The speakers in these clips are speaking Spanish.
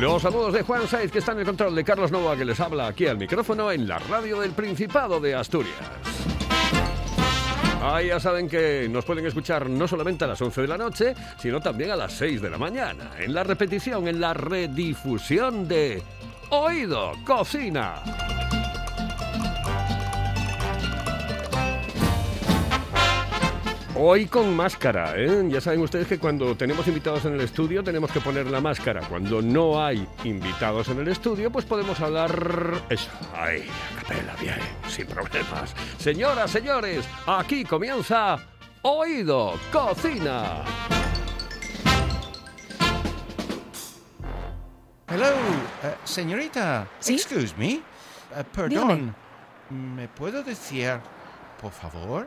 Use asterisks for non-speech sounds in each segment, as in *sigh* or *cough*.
Los saludos de Juan Saiz, que está en el control de Carlos Novoa, que les habla aquí al micrófono en la radio del Principado de Asturias. Ahí ya saben que nos pueden escuchar no solamente a las 11 de la noche, sino también a las 6 de la mañana, en la repetición, en la redifusión de Oído Cocina. Hoy con máscara, ¿eh? Ya saben ustedes que cuando tenemos invitados en el estudio tenemos que poner la máscara. Cuando no hay invitados en el estudio, pues podemos hablar eso. Ay, a capela, bien, sin problemas. Señoras, señores, aquí comienza Oído Cocina. Hello, eh, señorita. ¿Sí? Excuse me. Eh, perdón. ¿Me puedo decir, por favor,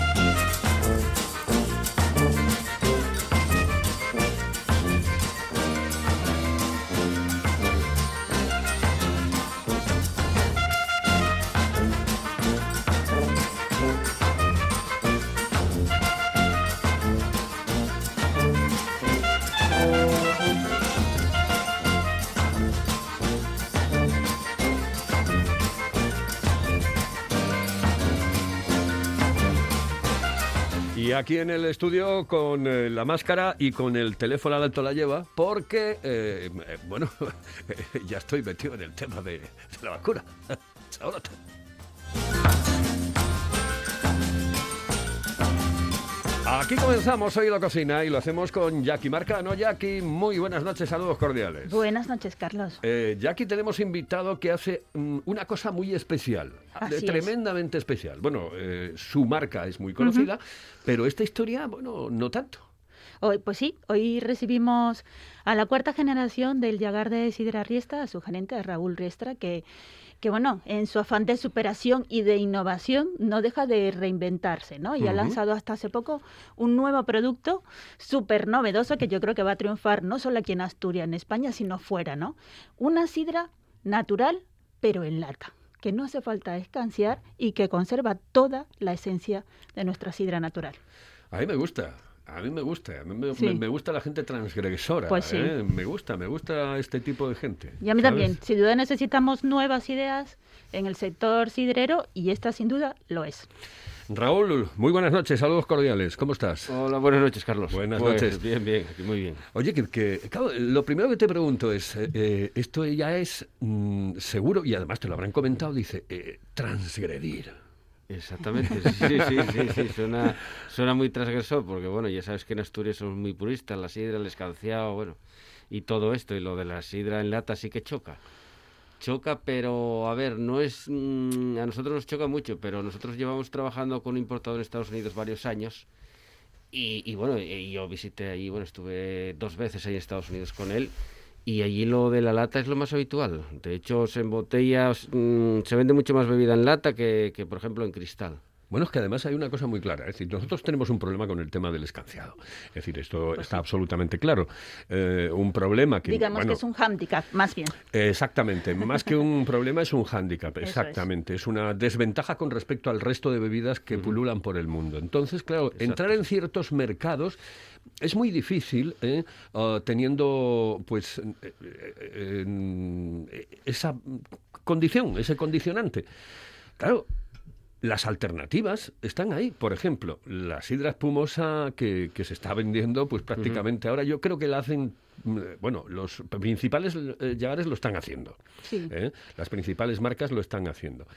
Aquí en el estudio con eh, la máscara y con el teléfono al alto la lleva, porque, eh, eh, bueno, *laughs* ya estoy metido en el tema de, de la vacuna. *laughs* Ahora Aquí comenzamos hoy la cocina y lo hacemos con Jackie Marcano. Jackie, muy buenas noches, saludos cordiales. Buenas noches, Carlos. Eh, Jackie tenemos invitado que hace mm, una cosa muy especial, Así es. tremendamente especial. Bueno, eh, su marca es muy conocida, pero esta historia, bueno, no tanto. Hoy, pues sí, hoy recibimos a la cuarta generación del Yagar de Sidra Riestra, a su gerente, a Raúl Riestra, que, que bueno, en su afán de superación y de innovación no deja de reinventarse, ¿no? Y ha lanzado hasta hace poco un nuevo producto súper novedoso que yo creo que va a triunfar no solo aquí en Asturias, en España, sino fuera, ¿no? Una sidra natural, pero en lata que no hace falta escanciar y que conserva toda la esencia de nuestra sidra natural. A mí me gusta. A mí me gusta, a mí me, Sí. me- me gusta la gente transgresora. Pues sí. ¿eh? Me gusta, me gusta este tipo de gente. Y a mí ¿sabes? también. Sin duda necesitamos nuevas ideas en el sector sidrero y esta sin duda lo es. Raúl, muy buenas noches, saludos cordiales. ¿Cómo estás? Hola, buenas noches, Carlos. Buenas Pues, noches. Bien, bien, aquí muy bien. Oye, que, que, claro, lo primero que te pregunto es, eh, eh, esto ya es mm, seguro, y además te lo habrán comentado, dice, eh, transgredir. Exactamente, sí, sí, sí, sí, Suena, suena muy transgresor porque, bueno, ya sabes que en Asturias somos muy puristas, la sidra, el escanciado, bueno, y todo esto, y lo de la sidra en lata sí que choca. Choca, pero, a ver, no es... mm, a nosotros nos choca mucho, pero nosotros llevamos trabajando con un importador en Estados Unidos varios años y, y bueno, yo visité ahí, bueno, estuve dos veces ahí en Estados Unidos con él y allí lo de la lata es lo más habitual. De hecho, se embotella, mm, se vende mucho más bebida en lata que, que, por ejemplo, en cristal. Bueno, es que además hay una cosa muy clara. Es decir, nosotros tenemos un problema con el tema del escanciado. Es decir, esto está absolutamente claro. Eh, un problema que... Digamos bueno, que es un hándicap, más bien. Exactamente, más que un problema es un hándicap, *laughs* es. exactamente, es. una desventaja con respecto al resto de bebidas que pululan por el mundo. Entonces, claro, entrar en ciertos mercados es muy difícil ¿eh? Ah, teniendo pues eh, eh, esa condición, ese condicionante. Claro, las alternativas están ahí. Por ejemplo, la sidra espumosa que, que se está vendiendo, pues prácticamente ahora yo creo que la hacen mm, bueno, los principales eh, llagares lo están haciendo. Sí. ¿eh? Las principales marcas lo están haciendo.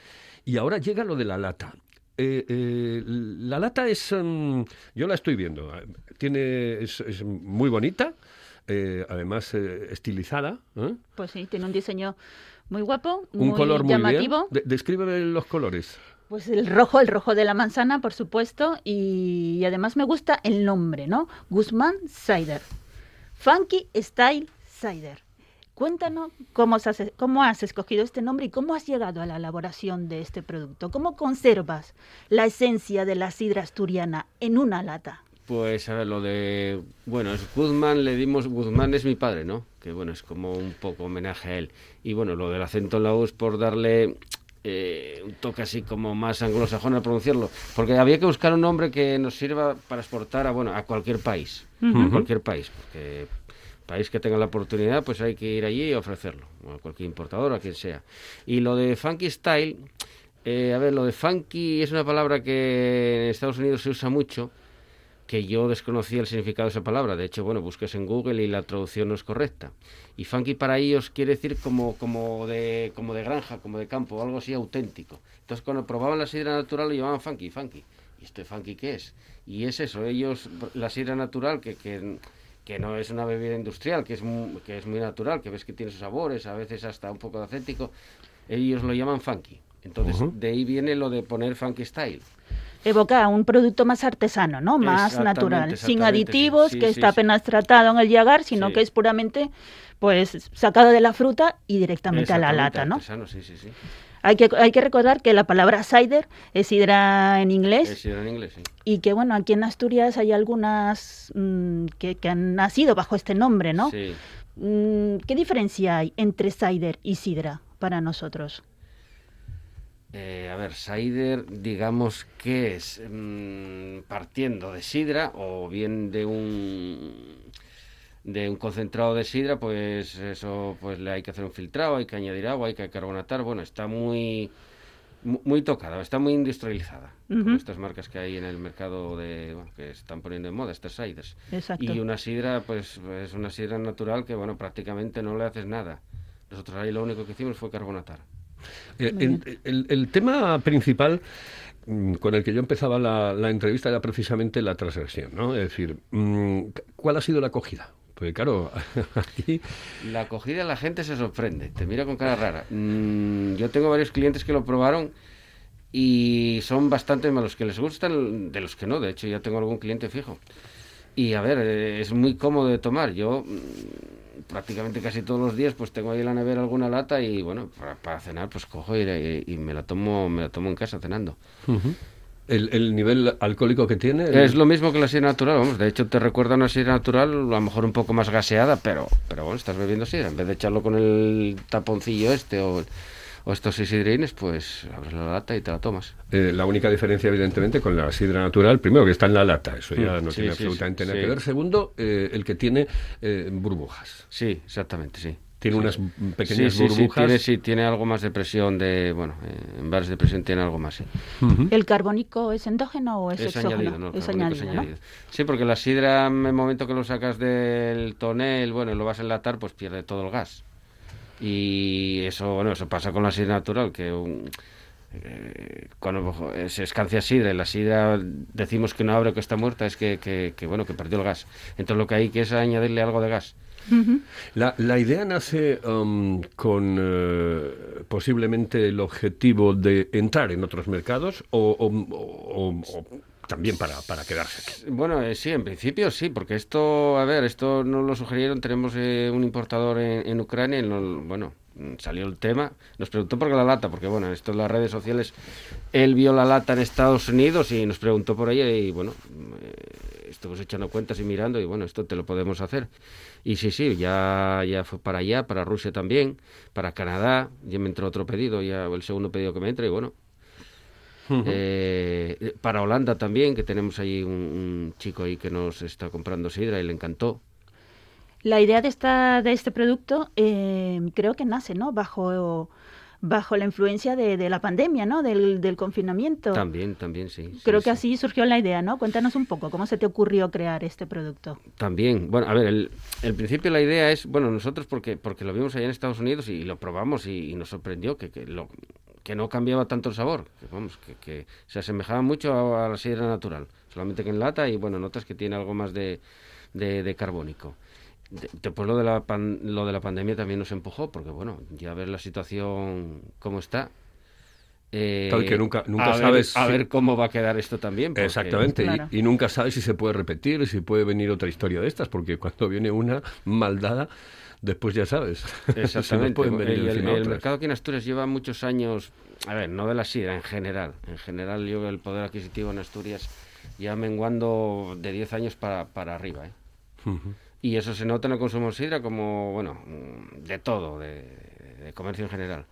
Y ahora llega lo de la lata. Eh, eh, la lata es, mm, yo la estoy viendo, tiene, es, es muy bonita, eh, además eh, estilizada, ¿eh? Pues sí, tiene un diseño muy guapo, un muy color muy llamativo. bien. De- descríbeme los colores. Pues el rojo, el rojo de la manzana, por supuesto, y, además me gusta el nombre, ¿no? Guzmán Cider. Funky Style Cider. Cuéntanos cómo has, escogido este nombre y cómo has llegado a la elaboración de este producto. ¿Cómo conservas la esencia de la sidra asturiana en una lata? Pues a ver, lo de. Bueno, es Guzmán, le dimos. Guzmán es mi padre, ¿no? Que bueno, es como un poco homenaje a él. Y bueno, lo del acento en la U es por darle eh, un toque así como más anglosajón al pronunciarlo. Porque había que buscar un nombre que nos sirva para exportar a, bueno, a cualquier país. A cualquier país. Porque país que tenga la oportunidad, pues hay que ir allí y ofrecerlo. o A cualquier importador, a quien sea. Y lo de Funky Style. eh, a ver, lo de funky es una palabra que en Estados Unidos se usa mucho que yo desconocía el significado de esa palabra. De hecho, bueno, busques en Google y la traducción no es correcta. Y funky para ellos quiere decir como, como, de, como de granja, como de campo, algo así auténtico. Entonces, cuando probaban la sidra natural, lo llamaban funky, funky. ¿Y este funky qué es? Y es eso, ellos, la sidra natural, que, que, que no es una bebida industrial, que es, muy, que es muy natural, que ves que tiene sus sabores, a veces hasta un poco de acéntico, ellos lo llaman funky. Entonces, de ahí viene lo de poner funky style. Evoca un producto más artesano, ¿no? Más natural, sin aditivos, sí, que sí, está apenas tratado en el llagar, sino que es puramente pues sacado de la fruta y directamente a la lata, ¿no? artesano, sí, sí, sí. Hay que, hay que recordar que la palabra cider es sidra en inglés Es sidra en inglés, sí. y que, bueno, aquí en Asturias hay algunas mm, que, que han nacido bajo este nombre, ¿no? Sí. Mm, ¿Qué diferencia hay entre cider y sidra para nosotros? Eh, a ver, cider, digamos que es mm, partiendo de sidra o bien de un de un concentrado de sidra, pues eso pues le hay que hacer un filtrado, hay que añadir agua, hay que carbonatar, bueno, está muy mu- muy tocada, está muy industrializada. Ujú. estas marcas que hay en el mercado de bueno, que están poniendo en moda, estas ciders. Exacto. Y una sidra, pues es una sidra natural que, bueno, prácticamente no le haces nada. Nosotros ahí lo único que hicimos fue carbonatar. Eh, Muy en- el, el tema principal mm, con el que yo empezaba la, la entrevista era precisamente la transgresión, ¿no? Es decir, mm, ¿cuál ha sido la acogida? Porque claro, *laughs* aquí La acogida de la gente se sorprende, te mira con cara rara. Mm, yo tengo varios clientes que lo probaron y son bastante más los que les gustan de los que no. De hecho, ya tengo algún cliente fijo. Y a ver, eh, es muy cómodo de tomar. Yo prácticamente casi todos los días pues tengo ahí en la nevera alguna lata y bueno, para, para cenar pues cojo y, y- y me la tomo me la tomo en casa cenando. el, el nivel alcohólico que tiene... el- Es lo mismo que la sidra natural, vamos. De hecho, te recuerda a una sidra natural, a lo mejor un poco más gaseada, pero, pero bueno, estás bebiendo sidra. En vez de echarlo con el taponcillo este o, o estos sidrines, pues abres la lata y te la tomas. Eh, la única diferencia, evidentemente, con la sidra natural, primero que está en la lata, eso ya Mm, no sí, tiene sí, absolutamente sí, nada sí. que ver. Segundo, eh, el que tiene eh, burbujas. Sí, exactamente, sí. Tiene Sí. unas pequeñas sí, sí, sí, burbujas. tiene, sí, tiene algo más de presión, de, bueno, eh, en bares de presión tiene algo más. ¿El carbónico es endógeno o es, Es exógeno? añadido, Es es añadido, ¿no? añadido. Sí, porque la sidra, en el momento que lo sacas del tonel, bueno, y lo vas a enlatar, pues pierde todo el gas. Y eso, bueno, eso pasa con la sidra natural, que un- eh, cuando se escancia sidra y la sidra decimos que no abre o que está muerta, es que, que, que, bueno, que perdió el gas. Entonces lo que hay que es añadirle algo de gas. La, la idea nace um, con eh, posiblemente el objetivo de entrar en otros mercados o, o- o- o- o también para, para quedarse aquí. Bueno, eh, sí, en principio sí, porque esto, a ver, esto nos lo sugirieron, tenemos eh, un importador en, en Ucrania, y no- bueno, salió el tema, nos preguntó por qué la lata, porque bueno, esto en las redes sociales, él vio la lata en Estados Unidos y nos preguntó por ella y bueno, eh, estuvimos echando cuentas y mirando y bueno, esto te lo podemos hacer. Y sí, sí, ya, ya fue para allá, para Rusia también, para Canadá, ya me entró otro pedido, ya el segundo pedido que me entra y bueno, eh, para Holanda también, que tenemos ahí un, un chico ahí que nos está comprando sidra y le encantó. La idea de, esta, de este producto eh, creo que nace ¿no? bajo bajo la influencia de, de la pandemia, ¿no? Del, del confinamiento. También, también, sí. sí, Creo que sí. así surgió la idea, ¿no? Cuéntanos un poco, ¿cómo se te ocurrió crear este producto? También, bueno, a ver, el, el principio la idea es, bueno, nosotros porque porque lo vimos allá en Estados Unidos y lo probamos y, y nos sorprendió que, que, lo, que no cambiaba tanto el sabor, que, vamos, que, que se asemejaba mucho a, a la sidra natural, solamente que en lata y bueno, notas que tiene algo más de, de, de carbónico. De- Después lo de, la pan- lo de la pandemia también nos empujó, porque bueno, ya ver la situación cómo está. eh, Claro, que nunca- nunca a ver- sabes a si- ver cómo va a quedar esto también. porque- Exactamente, y- y, nunca sabes si se puede repetir, si puede venir otra historia de estas, porque cuando viene una maldada, después ya sabes. *laughs* Exactamente. pueden venir el, el- el mercado aquí en Asturias lleva muchos años, a ver, no de la sidra, en general. En general, yo el poder adquisitivo en Asturias ya menguando de 10 años para, para arriba. ¿eh? Y eso se nota en el consumo de sidra como, bueno, de todo, de, de comercio en general.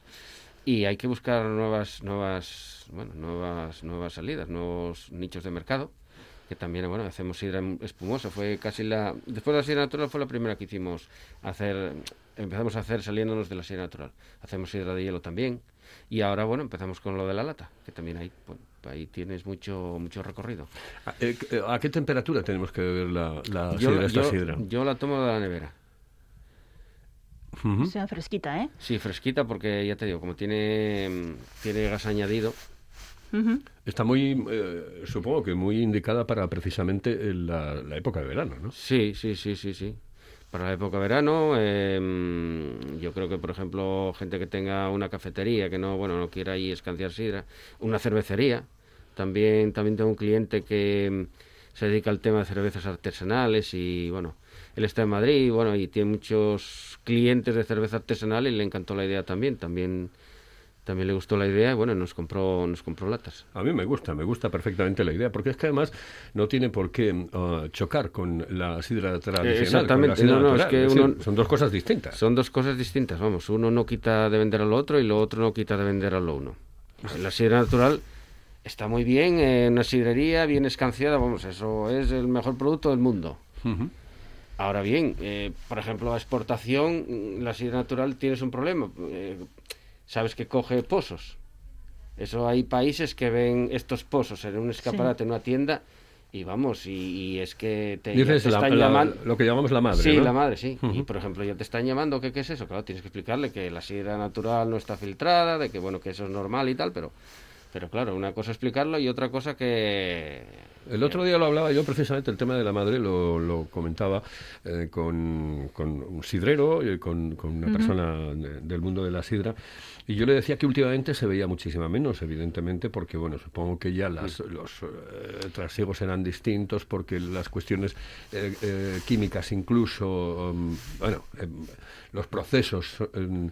Y hay que buscar nuevas, nuevas, bueno, nuevas, nuevas salidas, nuevos nichos de mercado. Que también, bueno, hacemos sidra espumosa. Fue casi la, después de la sidra natural fue la primera que hicimos hacer, empezamos a hacer saliéndonos de la sidra natural. Hacemos sidra de hielo también. Y ahora, bueno, empezamos con lo de la lata, que también ahí, bueno, ahí tienes mucho, mucho recorrido. ¿A, eh, ¿A qué temperatura tenemos que beber la, la Yo, sidra, esta yo- sidra? yo la tomo de la nevera. Ujú. Sea fresquita, ¿eh? Sí, fresquita porque ya te digo, como tiene, tiene gas añadido, Está muy, eh, supongo que muy indicada para precisamente el- la, la época de verano, ¿no? sí, sí, sí, sí, sí. Para la época de verano, eh, yo creo que, por ejemplo, gente que tenga una cafetería, que no, bueno, no quiera ahí escanciar sidra, una cervecería, también, también tengo un cliente que mm, se dedica al tema de cervezas artesanales y, bueno, él está en Madrid, bueno, y tiene muchos clientes de cerveza artesanal y le encantó la idea también, también, también le gustó la idea y, bueno, nos compró, nos compró latas. A mí me gusta, me gusta perfectamente la idea, porque es que además no tiene por qué ah, chocar con la sidra tradicional. exactamente, sidra no, no, es que decir, uno- son dos cosas distintas. Son dos cosas distintas, vamos. Uno no quita de vender a lo otro y lo otro no quita de vender a lo uno. La sidra natural está muy bien en una sidrería, bien escanciada, vamos, eso es el mejor producto del mundo. Ahora bien, eh, por ejemplo, la exportación, la sidra natural tienes un problema. eh, sabes que coge pozos. Eso hay países que ven estos pozos en un escaparate, en una tienda, y vamos, y, y es que te, Dices te la- están la- llamando. lo que llamamos la madre, Sí, ¿no? la madre, sí. Y por ejemplo, ya te están llamando, ¿qué, ¿qué es eso? Claro, tienes que explicarle que la sidra natural no está filtrada, de que bueno, que eso es normal y tal, pero, pero claro, una cosa es explicarlo y otra cosa que... El otro día lo hablaba yo precisamente, el tema de la madre lo, lo comentaba eh, con, con un sidrero, y con, con una persona de- del mundo de la sidra, y yo le decía que últimamente se veía muchísima menos, evidentemente, porque bueno, supongo que ya las, los eh, trasiegos eran distintos, porque las cuestiones eh, eh, químicas incluso, um, bueno, em, los procesos... em,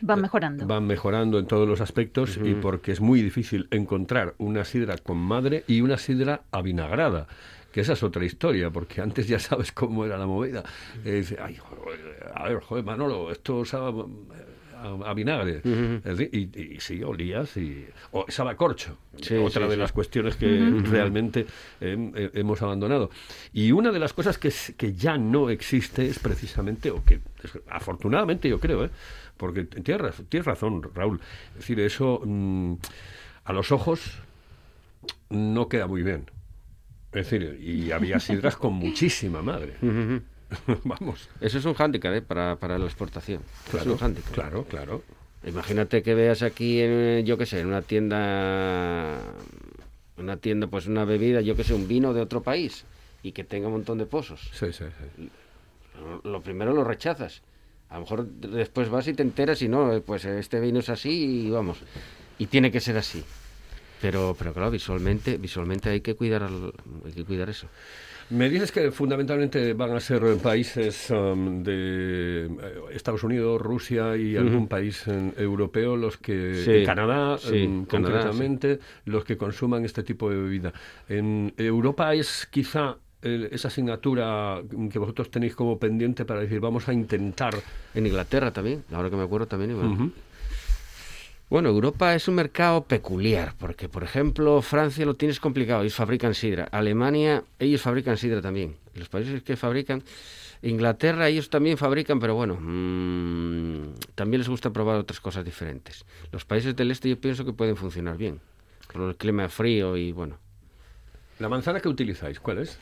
Van mejorando. Van mejorando en todos los aspectos y porque es muy difícil encontrar una sidra con madre y una sidra avinagrada. Que esa es otra historia, porque antes ya sabes cómo era la movida. Eh, dice, ay, joder, a ver, joder, Manolo, esto sabe a, a vinagre. Es decir, y, y sí, olías y... O sabe a corcho. Sí, otra sí, de sí. las cuestiones que realmente eh, hemos abandonado. Y una de las cosas que, es- que ya no existe es precisamente, o que es- afortunadamente yo creo, ¿eh? porque tienes, tienes razón, Raúl, es decir, eso mm, a los ojos no queda muy bien. Es decir, y había sidras con muchísima madre. *laughs* Vamos. Eso es un hándicap ¿eh? para, para la exportación. Claro, es un hándicap. claro, claro. Imagínate que veas aquí, en, yo qué sé, en una tienda, una tienda, pues una bebida, yo qué sé, un vino de otro país y que tenga un montón de pozos. Sí, sí, sí. Lo- Lo primero lo rechazas. A lo mejor después vas y te enteras y no, pues este vino es así y vamos. Y tiene que ser así. Pero, pero claro, visualmente, visualmente hay que cuidar, al- hay que cuidar eso. Me dices que fundamentalmente van a ser países um, de eh, Estados Unidos, Rusia y algún país eh, europeo los que Sí, Canadá sí, em, Canadá, concretamente los que consuman este tipo de bebida. En Europa es quizá eh, esa asignatura que vosotros tenéis como pendiente para decir vamos a intentar. En Inglaterra también, ahora que me acuerdo también. bueno. Ujú. Bueno, Europa es un mercado peculiar, porque por ejemplo Francia lo tienes complicado, ellos fabrican sidra. Alemania, ellos fabrican sidra también. Los países que fabrican, Inglaterra, ellos también fabrican, pero bueno, mm, también les gusta probar otras cosas diferentes. Los países del este yo pienso que pueden funcionar bien, por el clima frío y bueno, ¿La manzana que utilizáis? ¿Cuál es?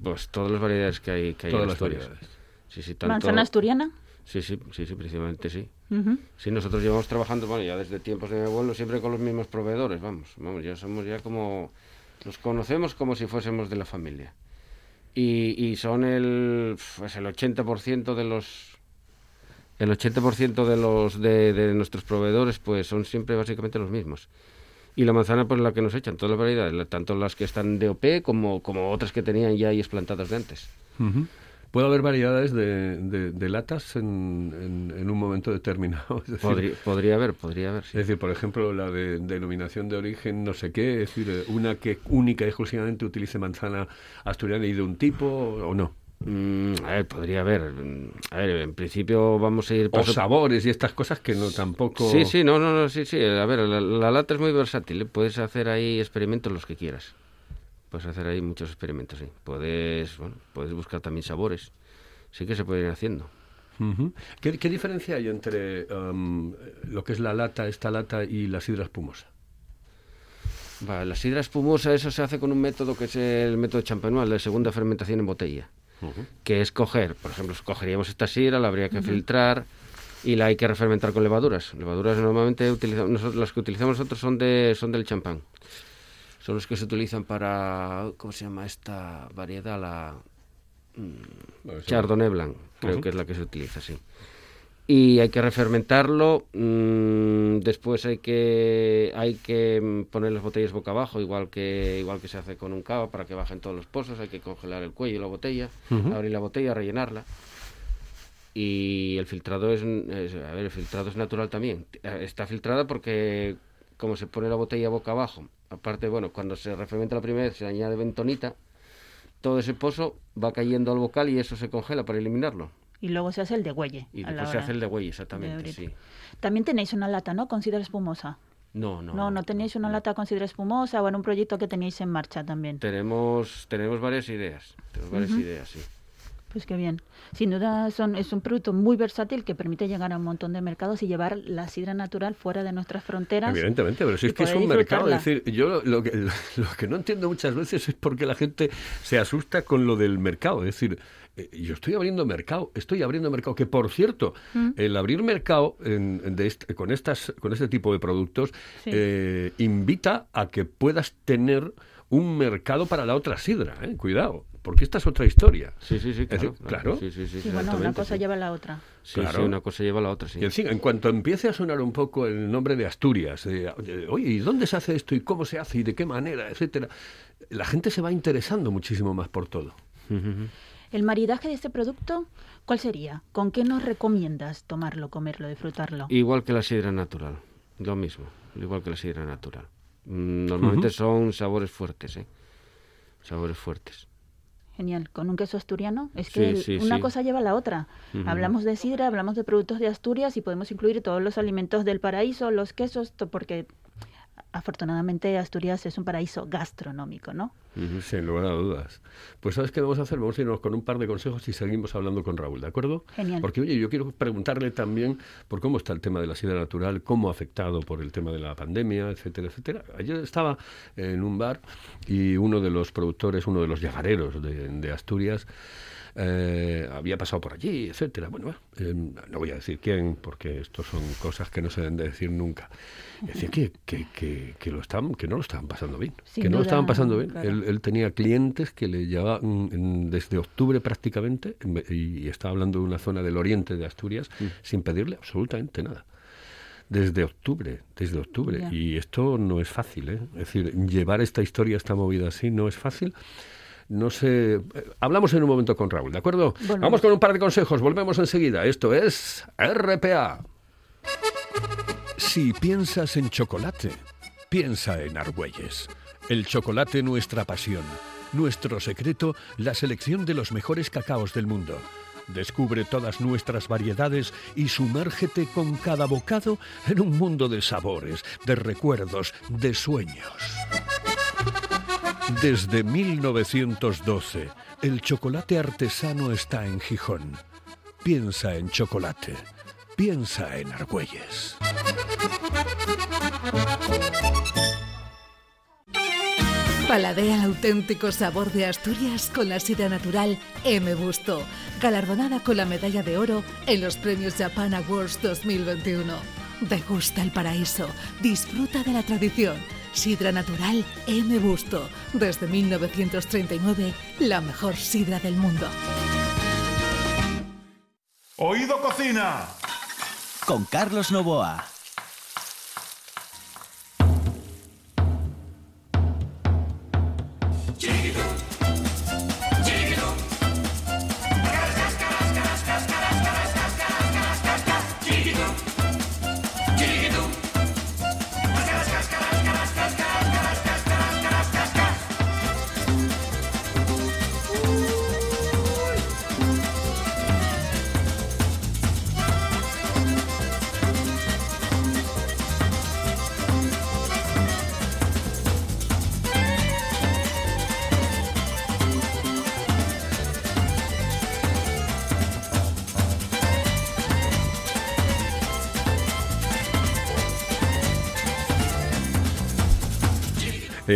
pues todas las variedades que hay, que hay Todas en las Asturias. variedades. Sí, sí, tanto... Manzana asturiana. Sí, sí, sí, sí, principalmente sí. Ujú. Sí, nosotros llevamos trabajando, bueno, ya desde tiempos de mi abuelo, siempre con los mismos proveedores, vamos, vamos, ya somos ya como, nos conocemos como si fuésemos de la familia. Y, y son el, pues el 80% de los, el 80% de los, de, de nuestros proveedores, pues son siempre básicamente los mismos. Y la manzana, pues la que nos echan, todas las variedades, tanto las que están de OP como, como otras que tenían ya ahí plantadas de antes. Ujú. ¿Puede haber variedades de, de- de latas en, en- en un momento determinado? *laughs* Decir, Podría, podría haber, podría haber, sí. Es decir, por ejemplo, la de denominación de origen no sé qué, es decir, una que única y exclusivamente utilice manzana asturiana y de un tipo o no. Mm, a ver, podría haber. mm, A ver, en principio vamos a ir O paso- sabores y estas cosas que no tampoco... Sí, sí, no, no, no, sí, sí. A ver, la, la lata es muy versátil. ¿eh? Puedes hacer ahí experimentos los que quieras. Puedes hacer ahí muchos experimentos, sí. Puedes, bueno, puedes buscar también sabores. Sí que se pueden ir haciendo. ¿Qué, qué diferencia hay entre am, lo que es la lata, esta lata y la sidra espumosa? La sidra espumosa, eso se hace con un método que es el método champanual, de segunda fermentación en botella. Que es coger, por ejemplo, cogeríamos esta sidra, la habría que filtrar y la hay que refermentar con levaduras. Levaduras normalmente utilizamos, nosotros, las que utilizamos nosotros son de son del champán. Son los que se utilizan para ¿cómo se llama esta variedad? La Bueno, eso- Chardonnay Blanc, creo que es la que se utiliza, sí. Y hay que refermentarlo, mm, después hay que hay que mm, poner las botellas boca abajo, igual que igual que se hace con un cava para que bajen todos los pozos, hay que congelar el cuello y la botella, abrir la botella, rellenarla. Y el filtrado es, es- a ver, el filtrado es natural también. Está filtrada porque como se pone la botella boca abajo, aparte, bueno, cuando se refermenta la primera vez se añade bentonita, todo ese pozo va cayendo al bocal y eso se congela para eliminarlo. Y luego se hace el de huelle. Y después se hace el de güey, de exactamente, sí. También tenéis una lata, ¿no? Con sidra espumosa. No, no. No, no, tenéis una lata con sidra espumosa o en un proyecto que tenéis en marcha también. Tenemos, tenemos varias ideas. Tenemos varias ideas, sí. Pues qué bien. Sin duda son, es un producto muy versátil que permite llegar a un montón de mercados y llevar la sidra natural fuera de nuestras fronteras. Evidentemente, pero si es que es un mercado. Es decir, yo lo, que, *laughs* lo que no entiendo muchas veces es por qué la gente se asusta con lo del mercado. Es decir, eh, yo estoy abriendo mercado, estoy abriendo mercado. Que por cierto, Mm. el abrir mercado en- en de este- con, estas, con este tipo de productos Sí. eh, invita a que puedas tener un mercado para la otra sidra. ¿eh? Cuidado, porque esta es otra historia. Sí, sí, sí, claro. decir, claro. Sí, sí, sí, Sí, bueno, una cosa sí. lleva a la otra. Sí, Claro. sí, una cosa lleva a la otra, sí. Y encima, en cuanto empiece a sonar un poco el nombre de Asturias, de, de, oye, ¿y dónde se hace esto? ¿Y cómo se hace? ¿Y de qué manera? Etcétera. La gente se va interesando muchísimo más por todo. El maridaje de este producto, ¿cuál sería? ¿Con qué nos recomiendas tomarlo, comerlo, disfrutarlo? Igual que la sidra natural, lo mismo, igual que la sidra natural. Mm, Normalmente son sabores fuertes, ¿eh? Sabores fuertes. Genial. ¿Con un queso asturiano? Es que sí, una sí. cosa lleva a la otra. Hablamos de sidra, hablamos de productos de Asturias y podemos incluir todos los alimentos del paraíso, los quesos, porque afortunadamente Asturias es un paraíso gastronómico, ¿no? Sin lugar a dudas. Pues ¿sabes qué vamos a hacer? Vamos a irnos con un par de consejos y seguimos hablando con Raúl, ¿de acuerdo? Genial. Porque, oye, yo quiero preguntarle también por cómo está el tema de la sidra natural, cómo ha afectado por el tema de la pandemia, etcétera, etcétera. Ayer estaba en un bar y uno de los productores, uno de los llagareros de, de Asturias, eh, había pasado por allí, etcétera. Bueno, eh, no voy a decir quién, porque esto son cosas que no se deben de decir nunca. Decía que, que, que, que lo estaban, que no lo estaban pasando bien, Sin que no lo estaban pasando bien. claro. Él, él tenía clientes que le llevaban desde octubre prácticamente, y estaba hablando de una zona del oriente de Asturias, sin pedirle absolutamente nada. Desde octubre, desde octubre. Ya. Y esto no es fácil, ¿eh? Es decir, llevar esta historia, esta movida así, no es fácil. No sé. eh, Hablamos en un momento con Raúl, ¿de acuerdo? Volvemos. Vamos con un par de consejos, volvemos enseguida. Esto es RPA. Si piensas en chocolate, piensa en Argüelles. El chocolate nuestra pasión. Nuestro secreto, la selección de los mejores cacaos del mundo. Descubre todas nuestras variedades y sumérgete con cada bocado en un mundo de sabores, de recuerdos, de sueños. Desde 1912, el chocolate artesano está en Gijón. Piensa en chocolate. piensa en Argüelles. Paladea el auténtico sabor de Asturias con la sidra natural M. Busto, galardonada con la medalla de oro en los premios Japan Awards 2021. Degusta el paraíso, disfruta de la tradición. Sidra natural M. Busto, desde 1939, la mejor sidra del mundo. Oído Cocina. Con Carlos Novoa.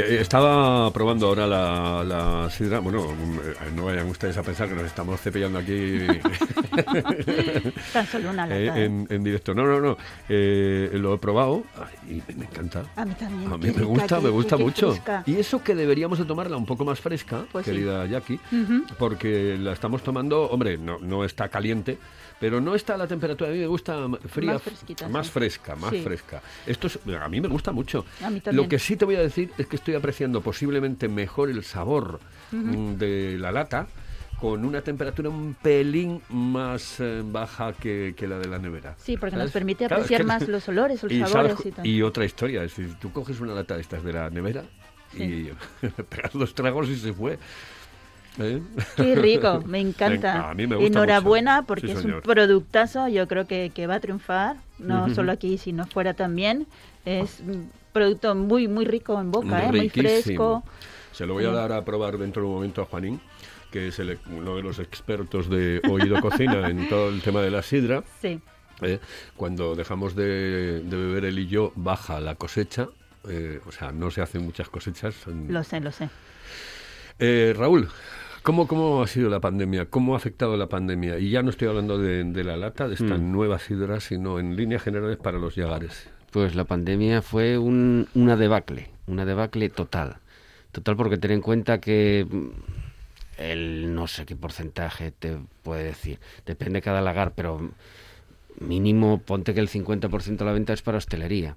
Eh, estaba probando ahora la, la sidra. Bueno, mm, no vayan ustedes a pensar que nos estamos cepillando aquí *laughs* Tan solo una lata. eh, ¿eh? en, en directo. No, no, no. Eh, lo he probado y me encanta. A mí también. A mí me gusta, me gusta mucho. fresca. Y eso que deberíamos de tomarla un poco más fresca, Pues sí. querida Jackie, Ujú. porque la estamos tomando, hombre, no, no está caliente, pero no está a la temperatura. A mí me gusta fría, Más fresquita, más sí. fresca, más Sí. fresca. Esto es- a mí me gusta mucho. A mí también. Lo que sí te voy a decir es que estoy apreciando posiblemente mejor el sabor mm, de la lata con una temperatura un pelín más eh, baja que, que la de la nevera. Sí, porque ¿Sabes? nos permite Claro, es apreciar que- más los olores, los *laughs* y, sabores sabes- y tal. y otra historia, es decir, tú coges una lata de estas de la nevera y *laughs* pegas dos tragos y se fue. ¿Eh? Qué rico, *laughs* me encanta. A mí me gusta Enhorabuena mucho. porque Sí, es un productazo, yo creo que, que va a triunfar, no solo aquí, sino fuera también. Es un producto muy, muy rico en boca, ¿eh? muy fresco. Se lo voy a dar a probar dentro de un momento a Juanín, que es el- uno de los expertos de oído cocina en todo el tema de la sidra. Sí, ¿eh? Cuando dejamos de, de beber él y yo, baja la cosecha. eh, o sea, no se hacen muchas cosechas. lo sé, lo sé. Eh, Raúl, ¿cómo, ¿cómo ha sido la pandemia? ¿Cómo ha afectado la pandemia? Y ya no estoy hablando de, de la lata, de esta Mm. nueva sidra, sino en líneas generales para los yagares. Pues la pandemia fue un, una debacle, una debacle total. Total porque ten en cuenta que mm, el no sé qué porcentaje te puede decir, depende de cada lagar, pero mínimo ponte que el 50% de la venta es para hostelería.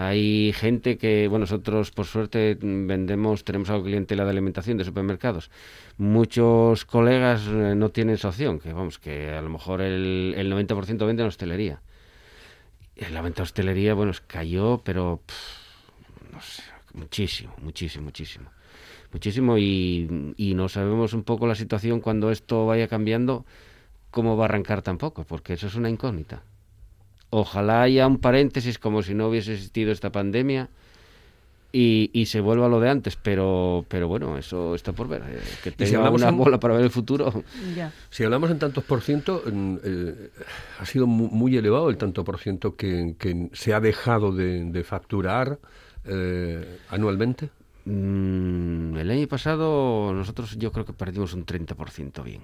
Hay gente que, bueno, nosotros por suerte vendemos, tenemos algo clientela de alimentación de supermercados. Muchos colegas eh, no tienen esa opción, que vamos, que a lo mejor el, el 90% venden hostelería. Y La venta de hostelería, bueno, cayó, pero no sé, muchísimo, muchísimo, muchísimo. Muchísimo y, y no sabemos un poco la situación cuando esto vaya cambiando, cómo va a arrancar tampoco, porque eso es una incógnita. Ojalá haya un paréntesis como si no hubiese existido esta pandemia y, y se vuelva a lo de antes, pero, pero bueno, eso está por ver. eh, que si tenga hablamos una en- bola para ver el futuro. Ya. Si hablamos en tantos por ciento, eh, ha sido mu- muy, elevado el tanto por ciento que, que se ha dejado de, de facturar eh, anualmente. Mm, el año pasado nosotros yo creo que perdimos un 30% bien,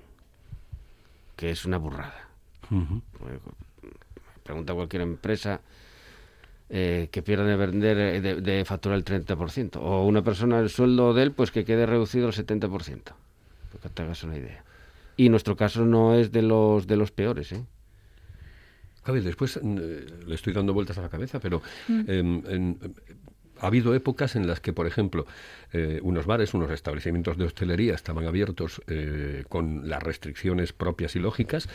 que es una burrada. Pregunta a cualquier empresa eh, que pierda de vender, eh, de, de facturar el 30%. O una persona, el sueldo de él, pues que quede reducido al 70%. Porque te hagas una idea. Y nuestro caso no es de los, de los peores, ¿eh? Javi, después mm, eh, le estoy dando vueltas a la cabeza, pero em, en- ha habido épocas en las que, por ejemplo, eh, unos bares, unos establecimientos de hostelería estaban abiertos eh, con las restricciones propias y lógicas,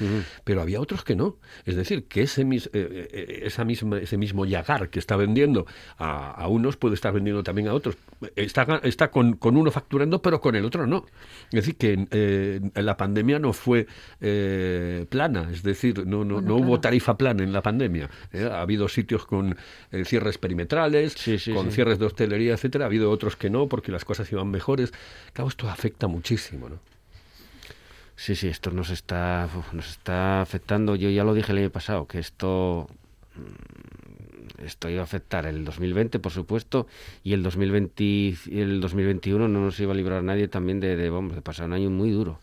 pero había otros que no. Es decir, que ese, mis- eh, eh, esa misma, ese mismo yagar que está vendiendo a, a unos puede estar vendiendo también a otros. Está, está con, con uno facturando, pero con el otro no. Es decir, que la pandemia no fue plana, es decir, no, no, Bueno, no hubo tarifa plana en la pandemia. Ha habido sitios con cierres perimetrales, Sí, sí, con cierres de hostelería, etcétera. Ha habido otros que no, porque las cosas iban mejores. Claro, esto afecta muchísimo, ¿no? Sí, sí, esto nos está, nos está afectando. Yo ya lo dije el año pasado, que esto, mm, esto iba a afectar el 2020, por supuesto, y el 2020, y el 2021 no nos iba a librar nadie también de, de, vamos, de pasar un año muy duro.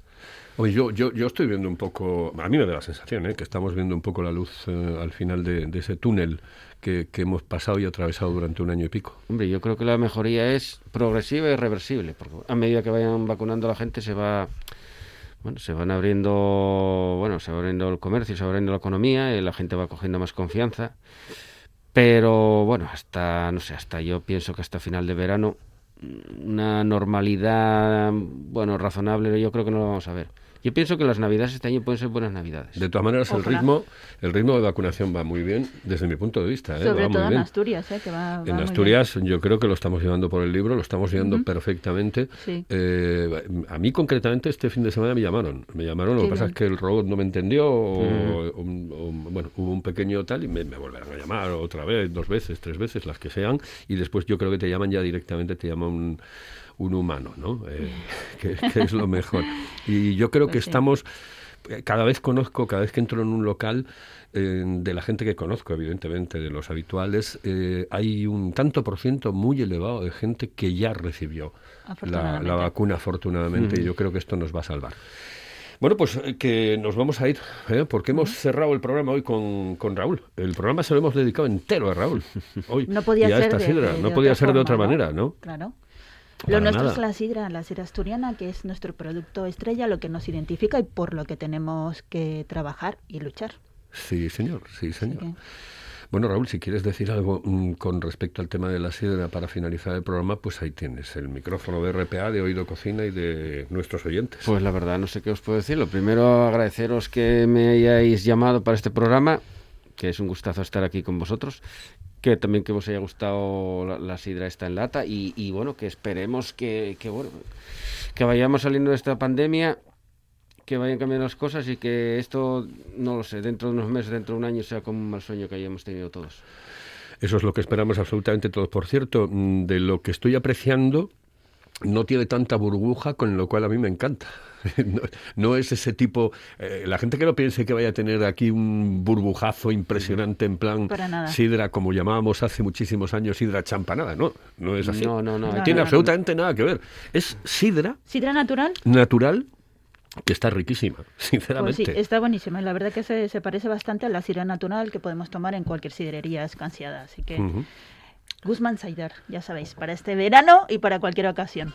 Oye, yo, yo, yo estoy viendo un poco, a mí me da la sensación, ¿eh? que estamos viendo un poco la luz eh, al final de, de ese túnel que, hemos pasado y atravesado durante un año y pico. Hombre, yo creo que la mejoría es progresiva y reversible, porque a medida que vayan vacunando la gente se va, bueno, se van abriendo, bueno, se va abriendo el comercio, se va abriendo la economía, y la gente va cogiendo más confianza. Pero bueno, hasta, no sé, hasta yo pienso que hasta final de verano una normalidad, bueno, razonable, yo creo que no lo vamos a ver. Yo pienso que las navidades este año pueden ser buenas navidades. De todas maneras, el ritmo, el ritmo de vacunación va muy bien desde mi punto de vista. ¿eh? Sobre va muy todo en bien. Asturias, ¿eh? que va, va En muy Asturias yo creo que lo estamos llevando por el libro, lo estamos llevando perfectamente. Sí. Eh, a mí concretamente este fin de semana me llamaron. Me llamaron, lo Qué que pasa bien. es que el robot no me entendió o, o- o- bueno, hubo un pequeño tal y me, me volverán a llamar otra vez, dos veces, tres veces, las que sean. Y después yo creo que te llaman ya directamente, te llama un, un humano, ¿no? Eh, *laughs* que, que es lo mejor. Y yo creo que sí. estamos, eh, cada vez conozco, cada vez que entro en un local, eh, de la gente que conozco, evidentemente, de los habituales, eh, hay un tanto por ciento muy elevado de gente que ya recibió la, vacuna, afortunadamente, y yo creo que esto nos va a salvar. Bueno, pues que nos vamos a ir, ¿eh? porque hemos cerrado el programa hoy con, con Raúl. El programa se lo hemos dedicado entero a Raúl. *laughs* Hoy, No podía y a ser esta de, sidra. de- no podía ser de otra manera, ¿no? Claro. Lo nuestro nada. es la sidra, la sidra asturiana, que es nuestro producto estrella, lo que nos identifica y por lo que tenemos que trabajar y luchar. Sí, señor, sí, señor. que- Bueno, Raúl, si quieres decir algo mm, con respecto al tema de la sidra para finalizar el programa, pues ahí tienes el micrófono de RPA, de Oído Cocina y de nuestros oyentes. Pues la verdad, no sé qué os puedo decir. Lo primero, agradeceros que me hayáis llamado para este programa, que es un gustazo estar aquí con vosotros. Que también que os haya gustado la, la sidra esta en lata. Y, y bueno, que esperemos que, que, bueno, que vayamos saliendo de esta pandemia, que vayan cambiando las cosas y que esto, no lo sé, dentro de unos meses, dentro de un año, sea como un mal sueño que hayamos tenido todos. Eso es lo que esperamos absolutamente todos. Por cierto, mm, de lo que estoy apreciando, no tiene tanta burbuja, con lo cual a mí me encanta. *laughs* No, no es ese tipo. eh, la gente que no piense que vaya a tener aquí un burbujazo impresionante en plan Para nada. sidra, como llamábamos hace muchísimos años, sidra champanada. No, no es así. No, no, no. No, tiene no, no. absolutamente nada que ver. Es sidra ¿Sidra natural? natural que está riquísima, *laughs* Pues sinceramente. sí, está buenísima. y La verdad que se, se parece bastante a la sidra natural que podemos tomar en cualquier sidrería escanciada. Así que. Guzmán Cider, ya sabéis, para este verano y para cualquier ocasión.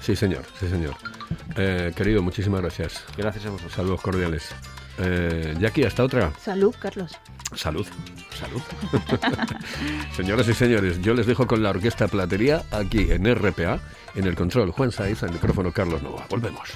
Sí, señor, sí, señor. Eh, querido, muchísimas gracias. Gracias a vosotros. Saludos cordiales. Eh, Jackie, hasta otra. Salud, Carlos. Salud, salud. *laughs* Señoras y señores, yo les dejo con la orquesta Platería aquí en RPA, en el control Juan Saiz, al micrófono Carlos Nova. Volvemos.